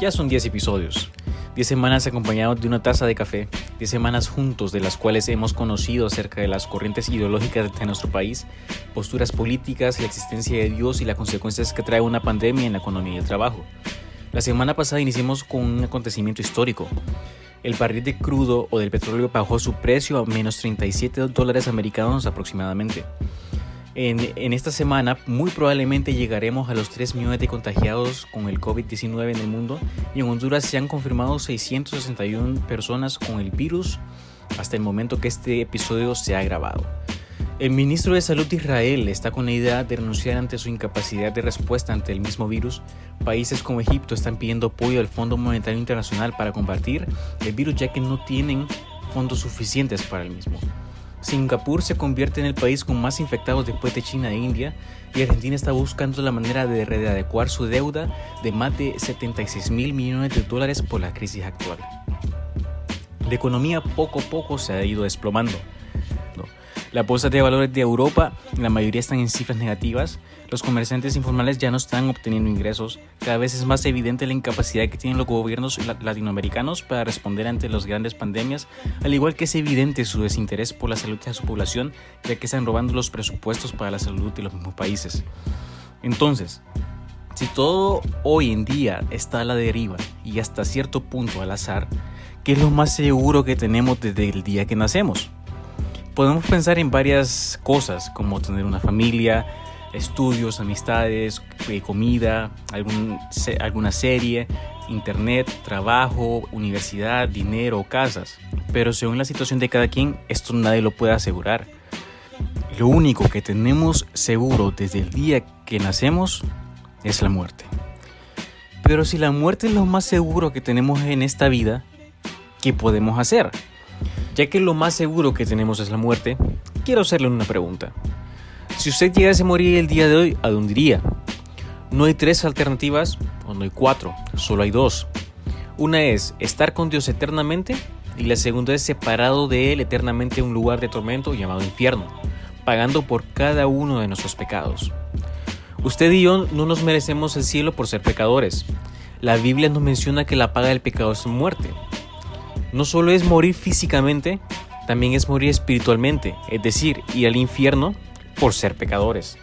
Ya son 10 episodios, 10 semanas acompañados de una taza de café, 10 semanas juntos de las cuales hemos conocido acerca de las corrientes ideológicas de nuestro país, posturas políticas, la existencia de Dios y las consecuencias que trae una pandemia en la economía y el trabajo. La semana pasada iniciamos con un acontecimiento histórico. El barril de crudo o del petróleo bajó su precio a menos 37 dólares americanos aproximadamente. En, esta semana muy probablemente llegaremos a los 3 millones de contagiados con el COVID-19 en el mundo y en Honduras se han confirmado 661 personas con el virus hasta el momento que este episodio se ha grabado. El ministro de Salud de Israel está con la idea de renunciar ante su incapacidad de respuesta ante el mismo virus. Países como Egipto están pidiendo apoyo al Fondo Monetario Internacional para combatir el virus ya que no tienen fondos suficientes para el mismo. Singapur se convierte en el país con más infectados después de China e India y Argentina está buscando la manera de readecuar su deuda de más de 76 mil millones de dólares por la crisis actual. La economía poco a poco se ha ido desplomando. Las bolsas de valores de Europa, la mayoría están en cifras negativas. Los comerciantes informales ya no están obteniendo ingresos. Cada vez es más evidente la incapacidad que tienen los gobiernos latinoamericanos para responder ante las grandes pandemias, al igual que es evidente su desinterés por la salud de su población, ya que están robando los presupuestos para la salud de los mismos países. Entonces, si todo hoy en día está a la deriva y hasta cierto punto al azar, ¿qué es lo más seguro que tenemos desde el día que nacemos? Podemos pensar en varias cosas, como tener una familia, estudios, amistades, eh, comida, alguna serie, internet, trabajo, universidad, dinero, casas. Pero según la situación de cada quien, esto nadie lo puede asegurar. Lo único que tenemos seguro desde el día que nacemos es la muerte. Pero si la muerte es lo más seguro que tenemos en esta vida, ¿qué podemos hacer? Ya que lo más seguro que tenemos es la muerte, quiero hacerle una pregunta. Si usted llegase a morir el día de hoy, ¿a dónde iría? No hay tres alternativas, o no hay cuatro, solo hay dos. Una es estar con Dios eternamente y la segunda es separado de Él eternamente en un lugar de tormento llamado infierno, pagando por cada uno de nuestros pecados. Usted y yo no nos merecemos el cielo por ser pecadores. La Biblia nos menciona que la paga del pecado es muerte, no solo es morir físicamente, también es morir espiritualmente, es decir, ir al infierno por ser pecadores.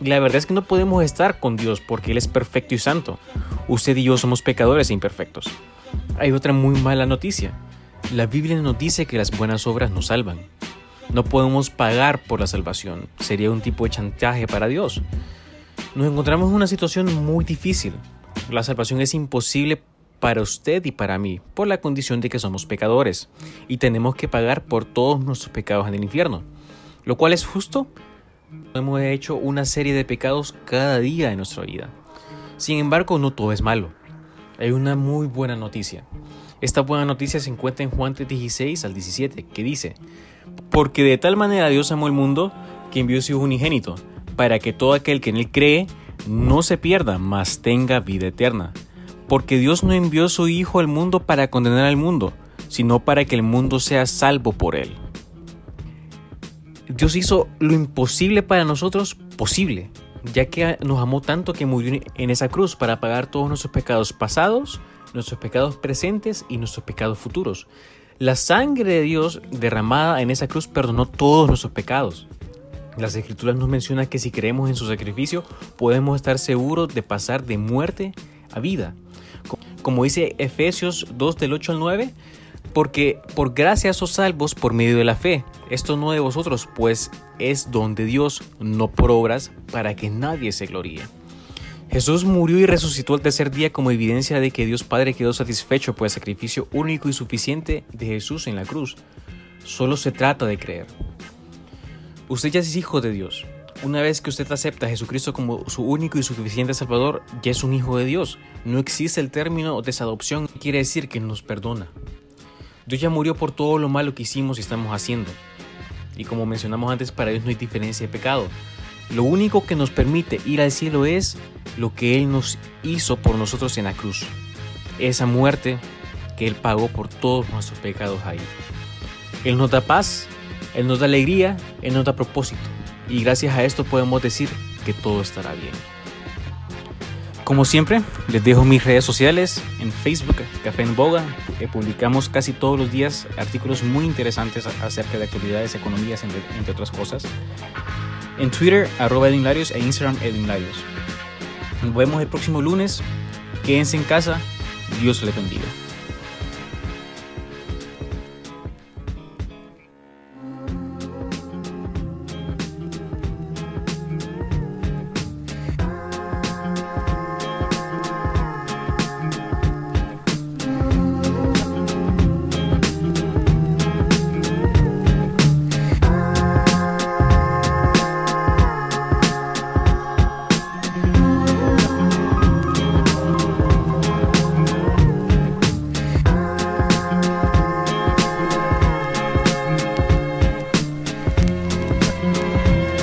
La verdad es que no podemos estar con Dios porque Él es perfecto y santo. Usted y yo somos pecadores e imperfectos. Hay otra muy mala noticia. La Biblia nos dice que las buenas obras nos salvan. No podemos pagar por la salvación. Sería un tipo de chantaje para Dios. Nos encontramos en una situación muy difícil. La salvación es imposible para usted y para mí, por la condición de que somos pecadores y tenemos que pagar por todos nuestros pecados en el infierno. Lo cual es justo. Hemos hecho una serie de pecados cada día de nuestra vida. Sin embargo, no todo es malo. Hay una muy buena noticia. Esta buena noticia se encuentra en Juan 16 al 17, que dice, Porque de tal manera Dios amó el mundo que envió su Hijo unigénito, para que todo aquel que en él cree no se pierda, mas tenga vida eterna porque Dios no envió su Hijo al mundo para condenar al mundo, sino para que el mundo sea salvo por él. Dios hizo lo imposible para nosotros posible, ya que nos amó tanto que murió en esa cruz para pagar todos nuestros pecados pasados, nuestros pecados presentes y nuestros pecados futuros. La sangre de Dios derramada en esa cruz perdonó todos nuestros pecados. Las escrituras nos mencionan que si creemos en su sacrificio podemos estar seguros de pasar de muerte a vida como dice Efesios 2 del 8 al 9, porque por gracia sos salvos por medio de la fe. Esto no de vosotros, pues es don de Dios, no por obras, para que nadie se gloríe. Jesús murió y resucitó al tercer día como evidencia de que Dios Padre quedó satisfecho por el sacrificio único y suficiente de Jesús en la cruz. Solo se trata de creer. Usted ya es hijo de Dios. Una vez que usted acepta a Jesucristo como su único y suficiente Salvador, ya es un hijo de Dios. No existe el término desadopción, quiere decir que nos perdona. Dios ya murió por todo lo malo que hicimos y estamos haciendo. Y como mencionamos antes, para Dios no hay diferencia de pecado. Lo único que nos permite ir al cielo es lo que Él nos hizo por nosotros en la cruz. Esa muerte que Él pagó por todos nuestros pecados ahí. Él nos da paz, Él nos da alegría, Él nos da propósito y gracias a esto podemos decir que todo estará bien. Como siempre, les dejo mis redes sociales en Facebook, Café en Boga, que publicamos casi todos los días artículos muy interesantes acerca de actividades, economías, entre, otras cosas. En Twitter, arroba Edinlarios e Instagram Edinlarios. Nos vemos el próximo lunes. Quédense en casa. Dios les bendiga.